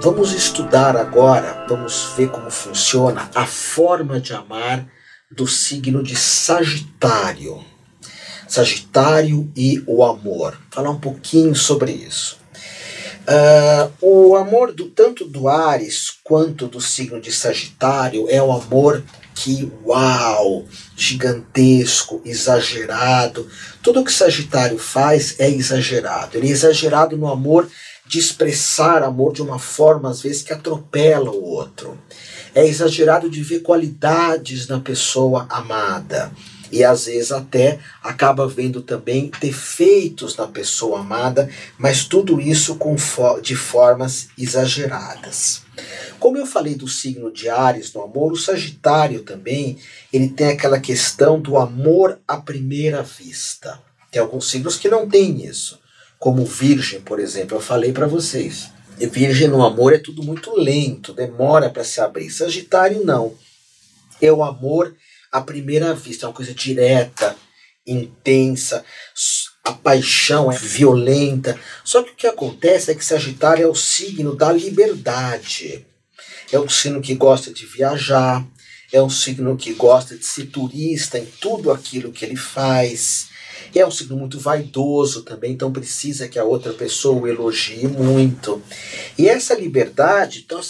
Vamos estudar agora, vamos ver como funciona a forma de amar do signo de Sagitário. Sagitário e o amor. Falar um pouquinho sobre isso. Uh, o amor do tanto do Ares quanto do signo de Sagitário é o amor que, uau, gigantesco, exagerado. Tudo que Sagitário faz é exagerado. Ele é exagerado no amor de expressar amor de uma forma, às vezes, que atropela o outro. É exagerado de ver qualidades na pessoa amada. E às vezes até acaba vendo também defeitos na pessoa amada, mas tudo isso com de formas exageradas. Como eu falei do signo de Ares no amor, o Sagitário também, ele tem aquela questão do amor à primeira vista. Tem alguns signos que não têm isso como Virgem, por exemplo, eu falei para vocês. Virgem no amor é tudo muito lento, demora para se abrir. Sagitário não. É o amor à primeira vista, é uma coisa direta, intensa, a paixão é violenta. Só que o que acontece é que Sagitário é o signo da liberdade. É um signo que gosta de viajar, é um signo que gosta de ser turista em tudo aquilo que ele faz é um signo muito vaidoso também, então precisa que a outra pessoa o elogie muito. E essa liberdade, então,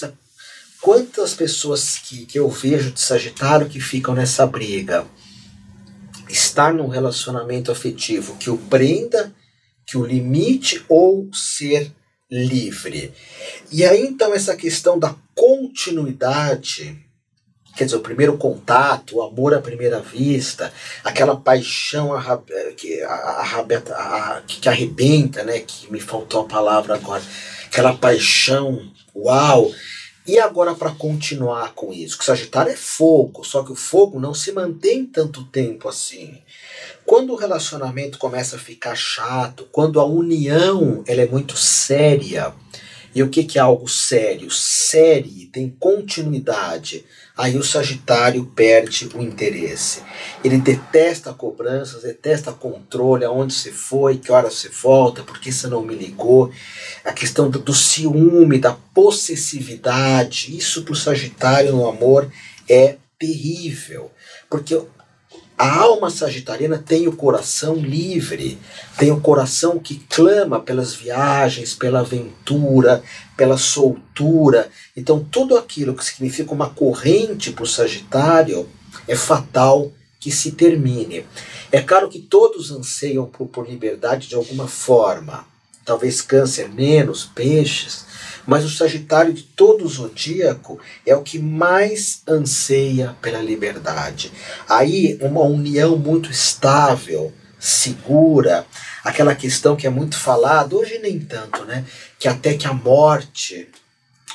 quantas pessoas que, que eu vejo de Sagitário que ficam nessa briga? Estar num relacionamento afetivo que o prenda, que o limite ou ser livre. E aí então essa questão da continuidade quer dizer, o primeiro contato, o amor à primeira vista, aquela paixão que, que arrebenta, né? Que me faltou a palavra agora. Aquela paixão, uau! E agora para continuar com isso, que Sagitário é fogo, só que o fogo não se mantém tanto tempo assim. Quando o relacionamento começa a ficar chato, quando a união ela é muito séria, e o que, que é algo sério? Série tem continuidade aí o Sagitário perde o interesse. Ele detesta cobranças, detesta controle, aonde você foi, que hora você volta, por que você não me ligou. A questão do, do ciúme, da possessividade, isso para o Sagitário no amor é terrível. Porque a alma sagitariana tem o coração livre, tem o coração que clama pelas viagens, pela aventura, pela soltura. Então, tudo aquilo que significa uma corrente para o Sagitário é fatal que se termine. É claro que todos anseiam por, por liberdade de alguma forma. Talvez Câncer menos, Peixes, mas o Sagitário de todo o zodíaco é o que mais anseia pela liberdade. Aí, uma união muito estável, segura, aquela questão que é muito falada, hoje nem tanto, né? Que até que a morte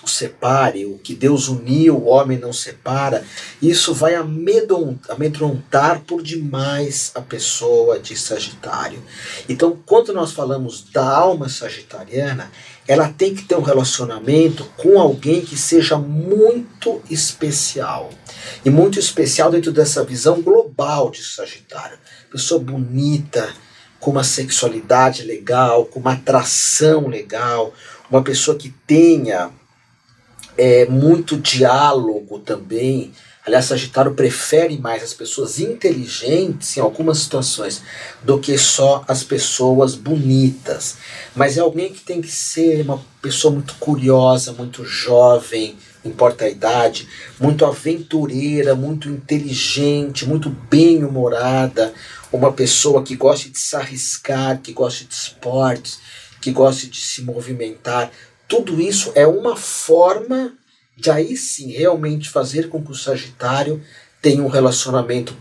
o separe, o que Deus uniu, o homem não separa, isso vai amedrontar por demais a pessoa de Sagitário. Então, quando nós falamos da alma sagitariana, ela tem que ter um relacionamento com alguém que seja muito especial. E muito especial dentro dessa visão global de Sagitário. Pessoa bonita, com uma sexualidade legal, com uma atração legal, uma pessoa que tenha é, muito diálogo também. Aliás, Sagitário prefere mais as pessoas inteligentes em algumas situações do que só as pessoas bonitas. Mas é alguém que tem que ser uma pessoa muito curiosa, muito jovem, importa a idade, muito aventureira, muito inteligente, muito bem-humorada, uma pessoa que gosta de se arriscar, que gosta de esportes, que gosta de se movimentar. Tudo isso é uma forma de aí sim realmente fazer com que o Sagitário tenha um relacionamento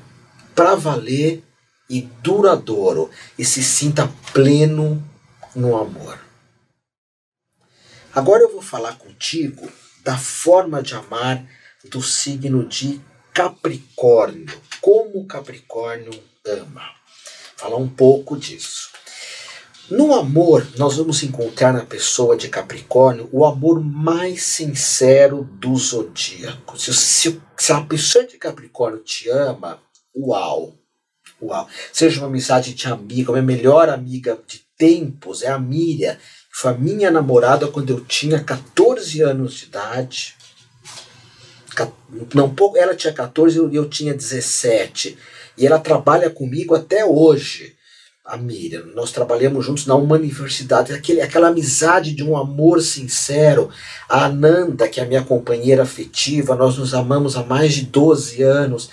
para valer e duradouro e se sinta pleno no amor. Agora eu vou falar contigo da forma de amar do signo de Capricórnio. Como o Capricórnio ama. Falar um pouco disso. No amor, nós vamos encontrar na pessoa de Capricórnio o amor mais sincero do zodíaco. Se, se, se a pessoa de Capricórnio te ama, uau! Uau! Seja uma amizade de amiga, uma melhor amiga de tempos, é a Miriam, Foi a minha namorada quando eu tinha 14 anos de idade. Não, pouco, ela tinha 14 e eu tinha 17. E ela trabalha comigo até hoje a Miriam. Nós trabalhamos juntos na universidade, aquele, aquela amizade de um amor sincero. A Ananda, que é a minha companheira afetiva, nós nos amamos há mais de 12 anos.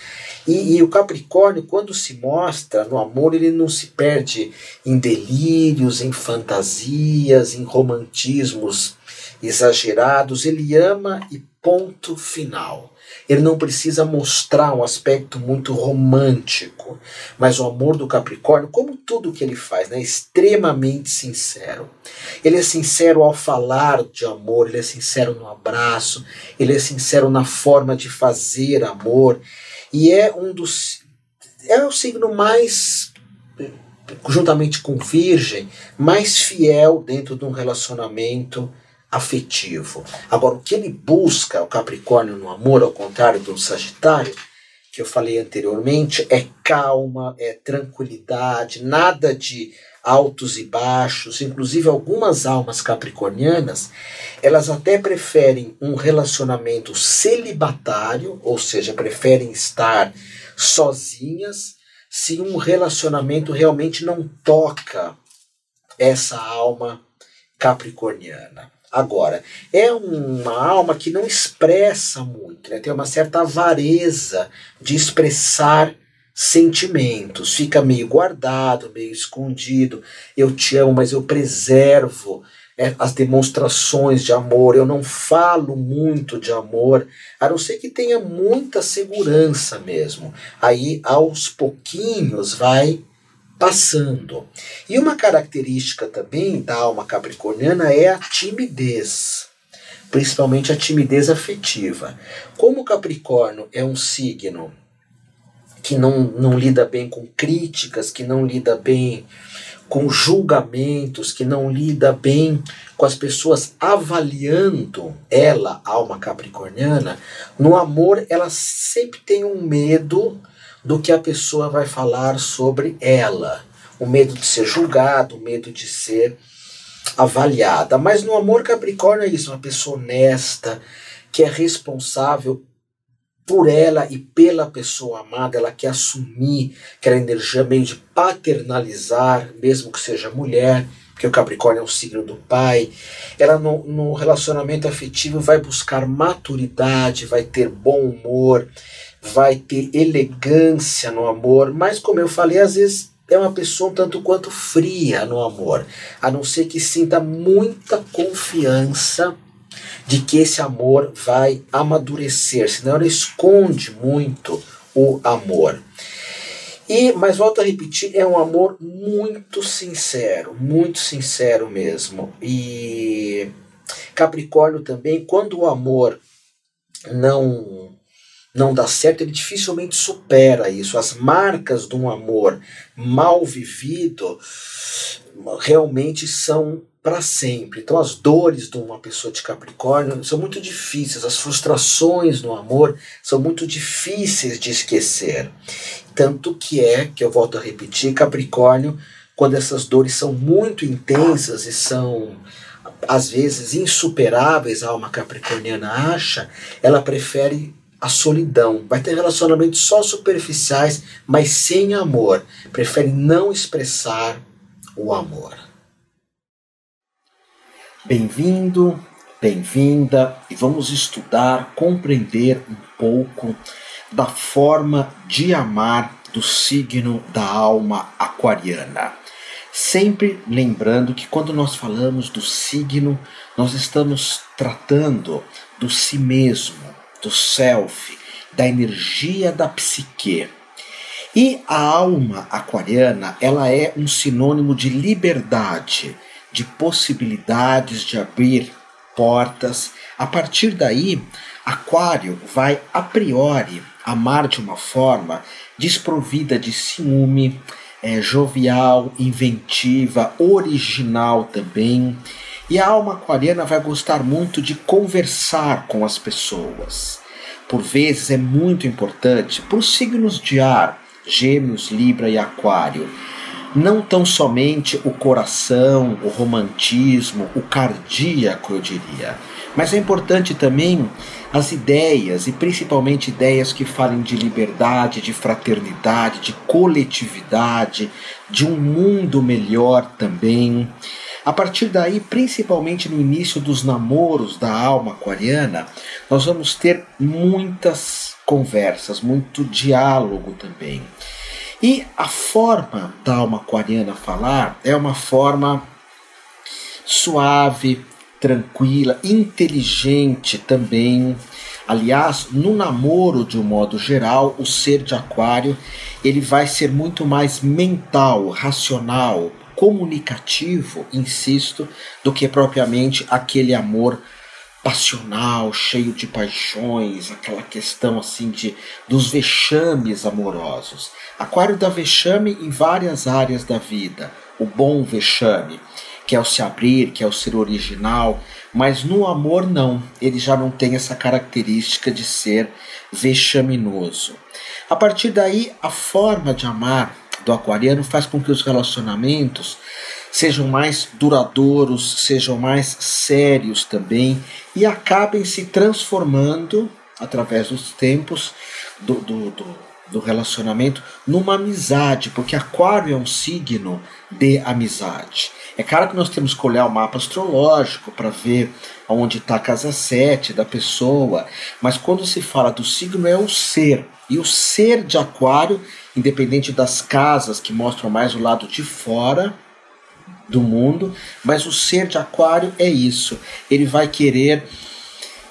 E, e, o Capricórnio, quando se mostra no amor, ele não se perde em delírios, em fantasias, em romantismos exagerados. Ele ama e ponto final. Ele não precisa mostrar um aspecto muito romântico, mas o amor do Capricórnio, como tudo que ele faz, né, é extremamente sincero. Ele é sincero ao falar de amor, ele é sincero no abraço, ele é sincero na forma de fazer amor, e é um dos é o signo mais juntamente com Virgem, mais fiel dentro de um relacionamento afetivo. Agora, o que ele busca, o Capricórnio no amor, ao contrário do Sagitário, que eu falei anteriormente, é calma, é tranquilidade, nada de altos e baixos. Inclusive, algumas almas capricornianas, elas até preferem um relacionamento celibatário, ou seja, preferem estar sozinhas, se um relacionamento realmente não toca essa alma capricorniana. Agora, é uma alma que não expressa muito, né? tem uma certa avareza de expressar sentimentos, fica meio guardado, meio escondido. Eu te amo, mas eu preservo é, as demonstrações de amor, eu não falo muito de amor, a não ser que tenha muita segurança mesmo. Aí, aos pouquinhos, vai passando. E uma característica também da alma capricorniana é a timidez, principalmente a timidez afetiva. Como o Capricórnio é um signo que não, não lida bem com críticas, que não lida bem com julgamentos, que não lida bem com as pessoas avaliando ela, alma capricorniana, no amor ela sempre tem um medo do que a pessoa vai falar sobre ela. O medo de ser julgado, o medo de ser avaliada. Mas no amor Capricórnio é isso, uma pessoa honesta, que é responsável por ela e pela pessoa amada, ela quer assumir aquela energia meio de paternalizar, mesmo que seja mulher, porque o Capricórnio é um signo do pai. Ela no, no relacionamento afetivo vai buscar maturidade, vai ter bom humor, vai ter elegância no amor, mas como eu falei, às vezes é uma pessoa um tanto quanto fria no amor, a não ser que sinta muita confiança de que esse amor vai amadurecer, senão ela esconde muito o amor. E, mas volto a repetir, é um amor muito sincero, muito sincero mesmo. E Capricórnio também, quando o amor não não dá certo, ele dificilmente supera isso. As marcas de um amor mal vivido realmente são para sempre. Então, as dores de uma pessoa de Capricórnio são muito difíceis, as frustrações no amor são muito difíceis de esquecer. Tanto que é, que eu volto a repetir, Capricórnio, quando essas dores são muito intensas e são às vezes insuperáveis, a alma capricorniana acha, ela prefere a solidão. Vai ter relacionamentos só superficiais, mas sem amor. Prefere não expressar o amor. Bem-vindo, bem-vinda e vamos estudar, compreender um pouco da forma de amar do signo da alma aquariana. Sempre lembrando que quando nós falamos do signo, nós estamos tratando do si mesmo, do self, da energia da psique. E a alma aquariana, ela é um sinônimo de liberdade, de possibilidades de abrir portas. A partir daí, Aquário vai a priori amar de uma forma desprovida de ciúme, é, jovial, inventiva, original também. E a alma aquariana vai gostar muito de conversar com as pessoas. Por vezes é muito importante para os signos de ar, Gêmeos, Libra e Aquário, não tão somente o coração, o romantismo, o cardíaco, eu diria, mas é importante também as ideias, e principalmente ideias que falem de liberdade, de fraternidade, de coletividade, de um mundo melhor também. A partir daí, principalmente no início dos namoros da alma aquariana, nós vamos ter muitas conversas, muito diálogo também. E a forma da alma aquariana falar é uma forma suave, tranquila, inteligente também. Aliás, no namoro de um modo geral, o ser de aquário, ele vai ser muito mais mental, racional, comunicativo, insisto, do que propriamente aquele amor passional, cheio de paixões, aquela questão assim de dos vexames amorosos. Aquário dá vexame em várias áreas da vida. O bom vexame, que é o se abrir, que é o ser original, mas no amor não. Ele já não tem essa característica de ser vexaminoso. A partir daí, a forma de amar do aquariano faz com que os relacionamentos sejam mais duradouros, sejam mais sérios também e acabem se transformando através dos tempos do, do, do, do relacionamento numa amizade, porque Aquário é um signo de amizade. É claro que nós temos que olhar o mapa astrológico para ver onde está a casa 7 da pessoa, mas quando se fala do signo é o ser. E o ser de Aquário, independente das casas que mostram mais o lado de fora do mundo, mas o ser de Aquário é isso. Ele vai querer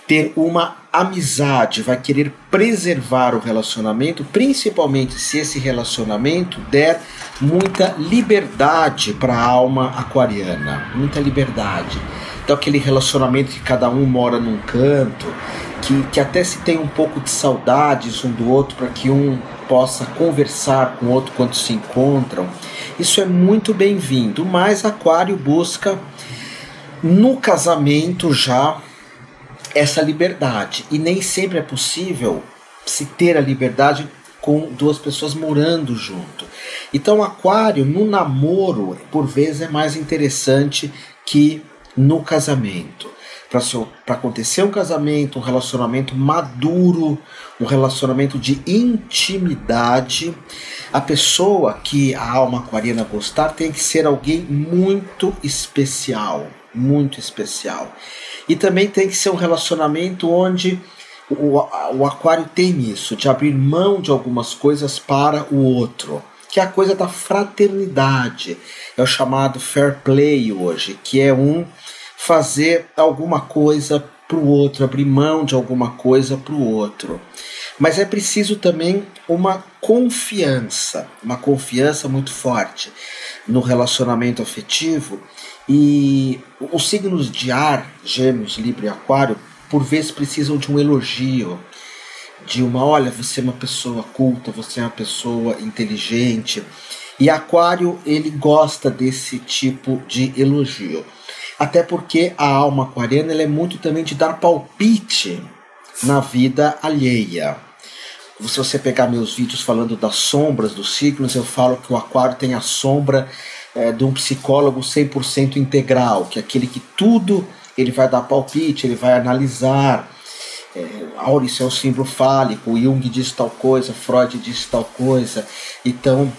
ter uma amizade, vai querer preservar o relacionamento, principalmente se esse relacionamento der muita liberdade para a alma aquariana, muita liberdade. Então aquele relacionamento que cada um mora num canto, que, que até se tem um pouco de saudades um do outro para que um possa conversar com outro quando se encontram. Isso é muito bem-vindo, mas Aquário busca no casamento já essa liberdade. E nem sempre é possível se ter a liberdade com duas pessoas morando junto. Então, Aquário no namoro, por vezes, é mais interessante que no casamento. Para acontecer um casamento, um relacionamento maduro, um relacionamento de intimidade, a pessoa que a alma aquariana gostar tem que ser alguém muito especial, muito especial. E também tem que ser um relacionamento onde o, o aquário tem isso, de abrir mão de algumas coisas para o outro, que é a coisa da fraternidade. É o chamado fair play hoje, que é um fazer alguma coisa para o outro, abrir mão de alguma coisa para o outro. Mas é preciso também uma confiança, uma confiança muito forte no relacionamento afetivo e os signos de ar, Gêmeos, Libra e Aquário, por vezes precisam de um elogio, de uma, olha, você é uma pessoa culta, você é uma pessoa inteligente. E Aquário, ele gosta desse tipo de elogio. Até porque a alma aquariana é muito também de dar palpite na vida alheia. Se você pegar meus vídeos falando das sombras dos signos, eu falo que o aquário tem a sombra é, de um psicólogo 100% integral, que é aquele que tudo ele vai dar palpite, ele vai analisar. É, Auris é o símbolo fálico, Jung diz tal coisa, Freud diz tal coisa. Então,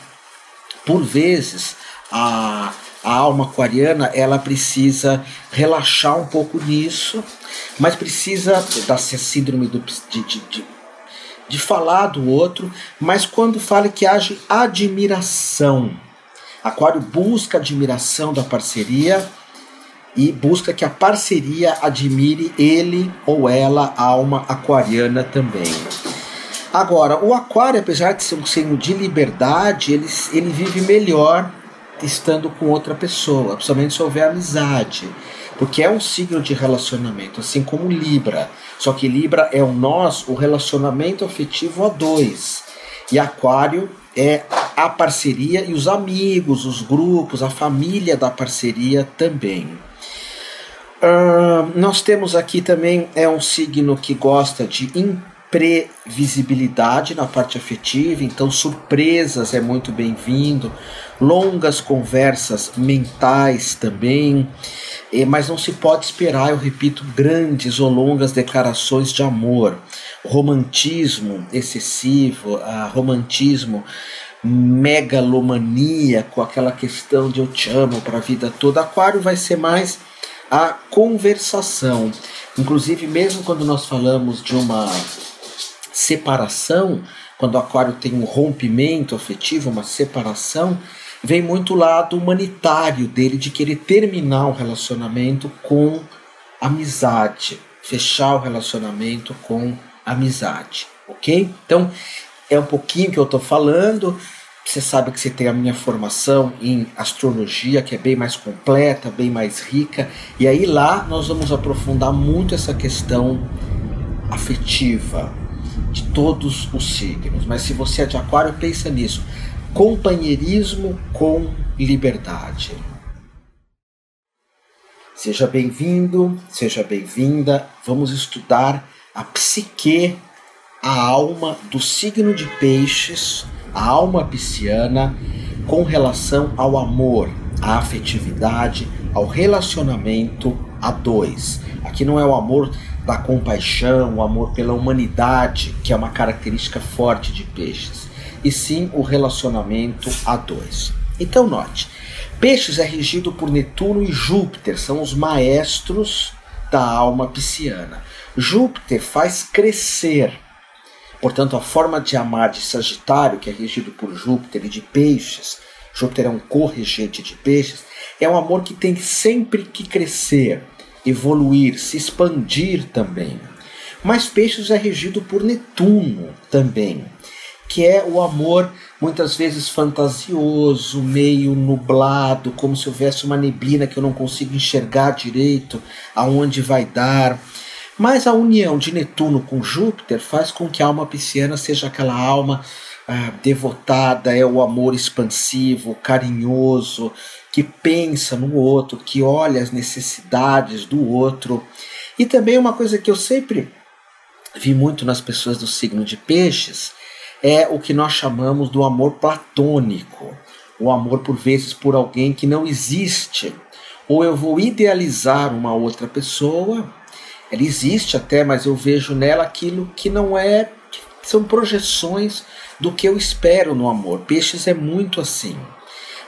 por vezes, a, a alma aquariana ela precisa relaxar um pouco nisso, mas precisa da síndrome do, de, de, de, de falar do outro, mas quando fala que age admiração Aquário busca admiração da parceria e busca que a parceria admire ele ou ela, a alma aquariana também. Agora, o aquário, apesar de ser um signo de liberdade, ele, ele vive melhor estando com outra pessoa, principalmente se houver amizade, porque é um signo de relacionamento, assim como Libra. Só que Libra é o nós, o relacionamento afetivo a dois. E Aquário é a parceria e os amigos, os grupos, a família da parceria também. Uh, nós temos aqui também é um signo que gosta de previsibilidade na parte afetiva, então surpresas é muito bem-vindo, longas conversas mentais também, mas não se pode esperar, eu repito, grandes ou longas declarações de amor. Romantismo excessivo, a romantismo megalomania com aquela questão de eu te amo para a vida toda. Aquário vai ser mais a conversação. Inclusive, mesmo quando nós falamos de uma separação, quando o aquário tem um rompimento afetivo, uma separação, vem muito o lado humanitário dele de querer terminar o relacionamento com amizade, fechar o relacionamento com amizade, ok? Então é um pouquinho que eu estou falando. Você sabe que você tem a minha formação em astrologia, que é bem mais completa, bem mais rica, e aí lá nós vamos aprofundar muito essa questão afetiva de todos os signos. Mas se você é de Aquário, pensa nisso companheirismo com liberdade. Seja bem-vindo, seja bem-vinda. Vamos estudar a psique, a alma do signo de Peixes, a alma pisciana, com relação ao amor, à afetividade, ao relacionamento a dois. Aqui não é o amor da compaixão, o amor pela humanidade, que é uma característica forte de Peixes e sim o relacionamento a dois. Então note, Peixes é regido por Netuno e Júpiter, são os maestros da alma pisciana. Júpiter faz crescer. Portanto, a forma de amar de Sagitário, que é regido por Júpiter, e de Peixes, Júpiter é um corregente de Peixes, é um amor que tem sempre que crescer, evoluir, se expandir também. Mas Peixes é regido por Netuno também que é o amor muitas vezes fantasioso, meio nublado, como se houvesse uma neblina que eu não consigo enxergar direito aonde vai dar. Mas a união de Netuno com Júpiter faz com que a alma pisciana seja aquela alma ah, devotada, é o amor expansivo, carinhoso, que pensa no outro, que olha as necessidades do outro. E também uma coisa que eu sempre vi muito nas pessoas do signo de Peixes é o que nós chamamos do amor platônico, o amor por vezes por alguém que não existe. Ou eu vou idealizar uma outra pessoa, ela existe até, mas eu vejo nela aquilo que não é, são projeções do que eu espero no amor. Peixes é muito assim.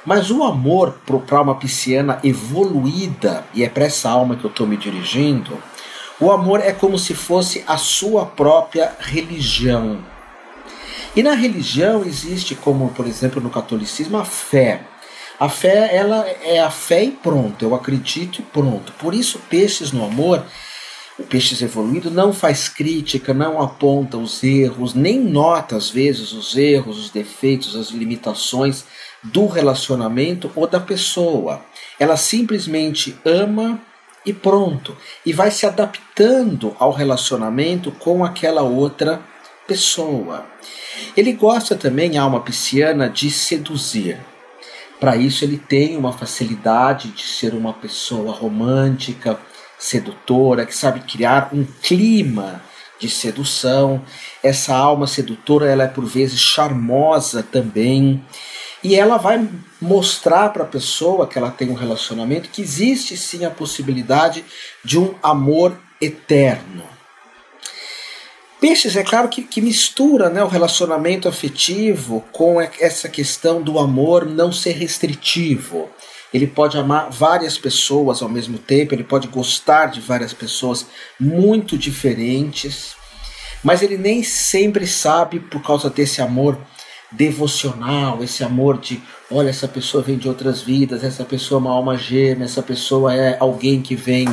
Mas o amor para uma pisciana evoluída, e é para essa alma que eu estou me dirigindo, o amor é como se fosse a sua própria religião. E na religião existe, como por exemplo no catolicismo, a fé. A fé ela é a fé e pronto, eu acredito e pronto. Por isso, peixes no amor, o peixes evoluído não faz crítica, não aponta os erros, nem nota às vezes os erros, os defeitos, as limitações do relacionamento ou da pessoa. Ela simplesmente ama e pronto, e vai se adaptando ao relacionamento com aquela outra pessoa. Ele gosta também, a alma pisciana, de seduzir. Para isso, ele tem uma facilidade de ser uma pessoa romântica, sedutora, que sabe criar um clima de sedução. Essa alma sedutora, ela é por vezes charmosa também. E ela vai mostrar para a pessoa que ela tem um relacionamento que existe sim a possibilidade de um amor eterno. Peixes, é claro que, que mistura né, o relacionamento afetivo com essa questão do amor não ser restritivo. Ele pode amar várias pessoas ao mesmo tempo, ele pode gostar de várias pessoas muito diferentes, mas ele nem sempre sabe, por causa desse amor devocional, esse amor de, olha, essa pessoa vem de outras vidas, essa pessoa é uma alma gêmea, essa pessoa é alguém que vem,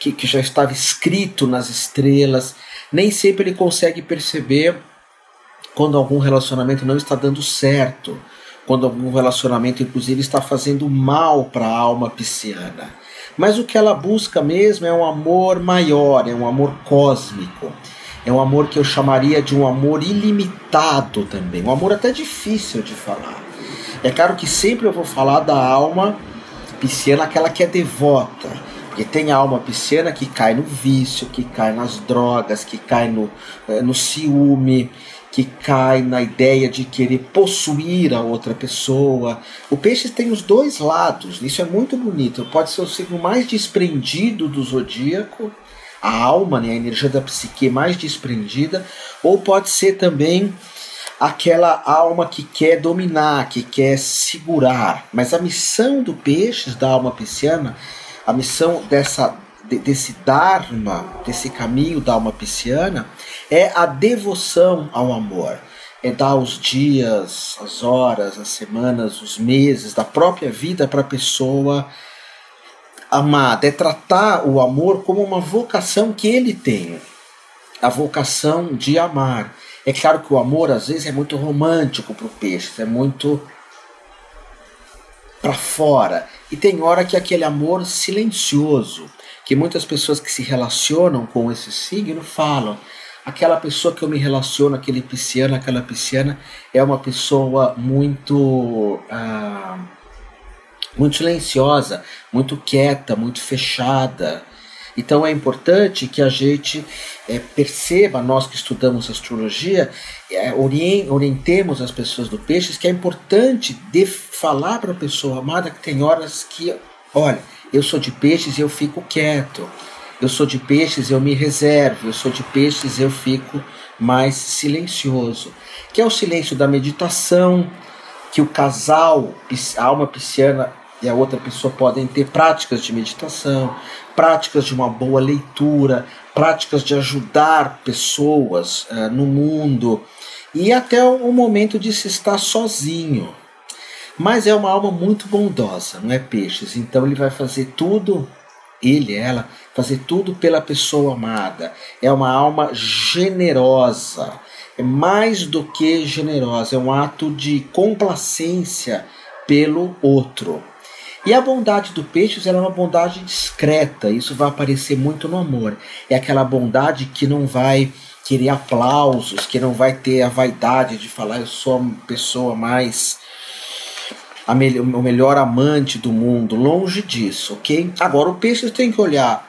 que, que já estava escrito nas estrelas nem sempre ele consegue perceber quando algum relacionamento não está dando certo, quando algum relacionamento, inclusive, está fazendo mal para a alma pisciana. Mas o que ela busca mesmo é um amor maior, é um amor cósmico. É um amor que eu chamaria de um amor ilimitado também, um amor até difícil de falar. É claro que sempre eu vou falar da alma pisciana, aquela que é devota, Porque tem alma pisciana que cai no vício, que cai nas drogas, que cai no, eh, no ciúme, que cai na ideia de querer possuir a outra pessoa. O peixe tem os dois lados, isso é muito bonito. Pode ser o signo mais desprendido do zodíaco, a alma, né, a energia da psique mais desprendida, ou pode ser também aquela alma que quer dominar, que quer segurar. Mas a missão do peixe, da alma pisciana, a missão dessa desse dharma, desse caminho da alma pisciana, é a devoção ao amor. É dar os dias, as horas, as semanas, os meses da própria vida para a pessoa amada. É tratar o amor como uma vocação que ele tem. A vocação de amar. É claro que o amor às vezes é muito romântico para o peixe, é muito para fora. E tem hora que é aquele amor silencioso, que muitas pessoas que se relacionam com esse signo falam. Aquela pessoa que eu me relaciono, aquele pisciano, aquela pisciana, é uma pessoa muito. Ah, muito silenciosa, muito quieta, muito fechada. Então é importante que a gente é, perceba, nós que estudamos astrologia, é, orientemos as pessoas do peixes que é importante de falar para a pessoa amada que tem horas que, olha, eu sou de peixes e eu fico quieto. Eu sou de peixes, eu me reservo. Eu sou de peixes, eu fico mais silencioso. Que é o silêncio da meditação, que o casal, a alma pisciana e a outra pessoa podem ter práticas de meditação, práticas de uma boa leitura, práticas de ajudar pessoas uh, no mundo e até o momento de se estar sozinho. Mas é uma alma muito bondosa, não é peixes? Então ele vai fazer tudo, ele, ela, fazer tudo pela pessoa amada. É uma alma generosa. É mais do que generosa, é um ato de complacência pelo outro. E a bondade do peixe é uma bondade discreta, isso vai aparecer muito no amor. É aquela bondade que não vai querer aplausos, que não vai ter a vaidade de falar eu sou a pessoa mais a me o melhor amante do mundo, longe disso, ok? Agora o peixe tem que olhar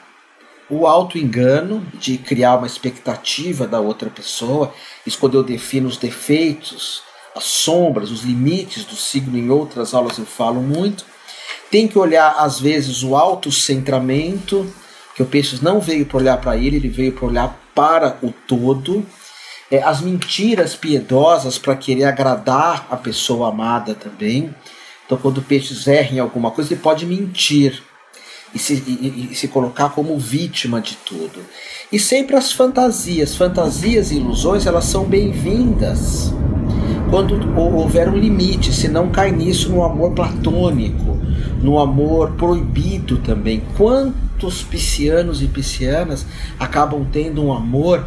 o auto-engano de criar uma expectativa da outra pessoa, isso quando eu defino os defeitos, as sombras, os limites do signo, em outras aulas eu falo muito, tem que olhar, às vezes, o autocentramento, que o Peixes não veio para olhar para ele, ele veio para olhar para o todo. É, as mentiras piedosas para querer agradar a pessoa amada também. Então, quando o Peixes erra em alguma coisa, ele pode mentir e se, e, e se colocar como vítima de tudo. E sempre as fantasias. Fantasias e ilusões, elas são bem-vindas quando houver um limite, se não cai nisso no amor platônico, no amor proibido também. Quantos piscianos e piscianas acabam tendo um amor,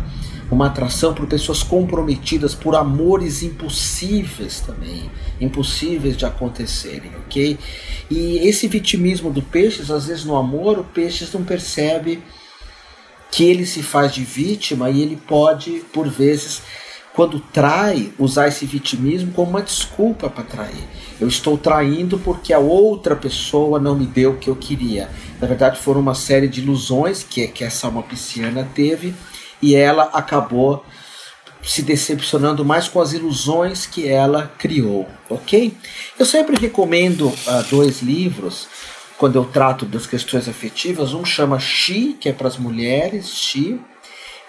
uma atração por pessoas comprometidas, por amores impossíveis também, impossíveis de acontecerem, ok? E esse vitimismo do peixes, às vezes no amor, o peixes não percebe que ele se faz de vítima e ele pode, por vezes, quando trai, usar esse vitimismo como uma desculpa para trair. Eu estou traindo porque a outra pessoa não me deu o que eu queria. Na verdade, foram uma série de ilusões que, que essa alma pisciana teve e ela acabou se decepcionando mais com as ilusões que ela criou, ok? Eu sempre recomendo uh, dois livros quando eu trato das questões afetivas. Um chama Xi, que é para as mulheres, Xi,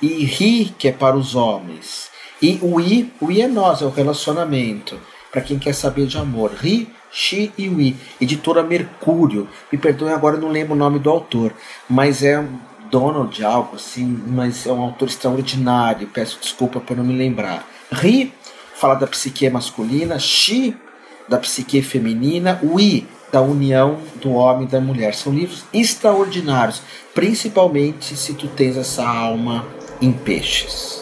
e Ri, que é para os homens. E o I, o I é nós, é o relacionamento. Para quem quer saber de amor. Ri, Xi e Wi. Editora Mercúrio. Me perdoem agora, não lembro o nome do autor. Mas é Donald algo assim, mas é um autor extraordinário. Peço desculpa por não me lembrar. Ri fala da psique masculina, Xi da psique feminina, Wi da união do homem e da mulher. São livros extraordinários, principalmente se tu tens essa alma em peixes.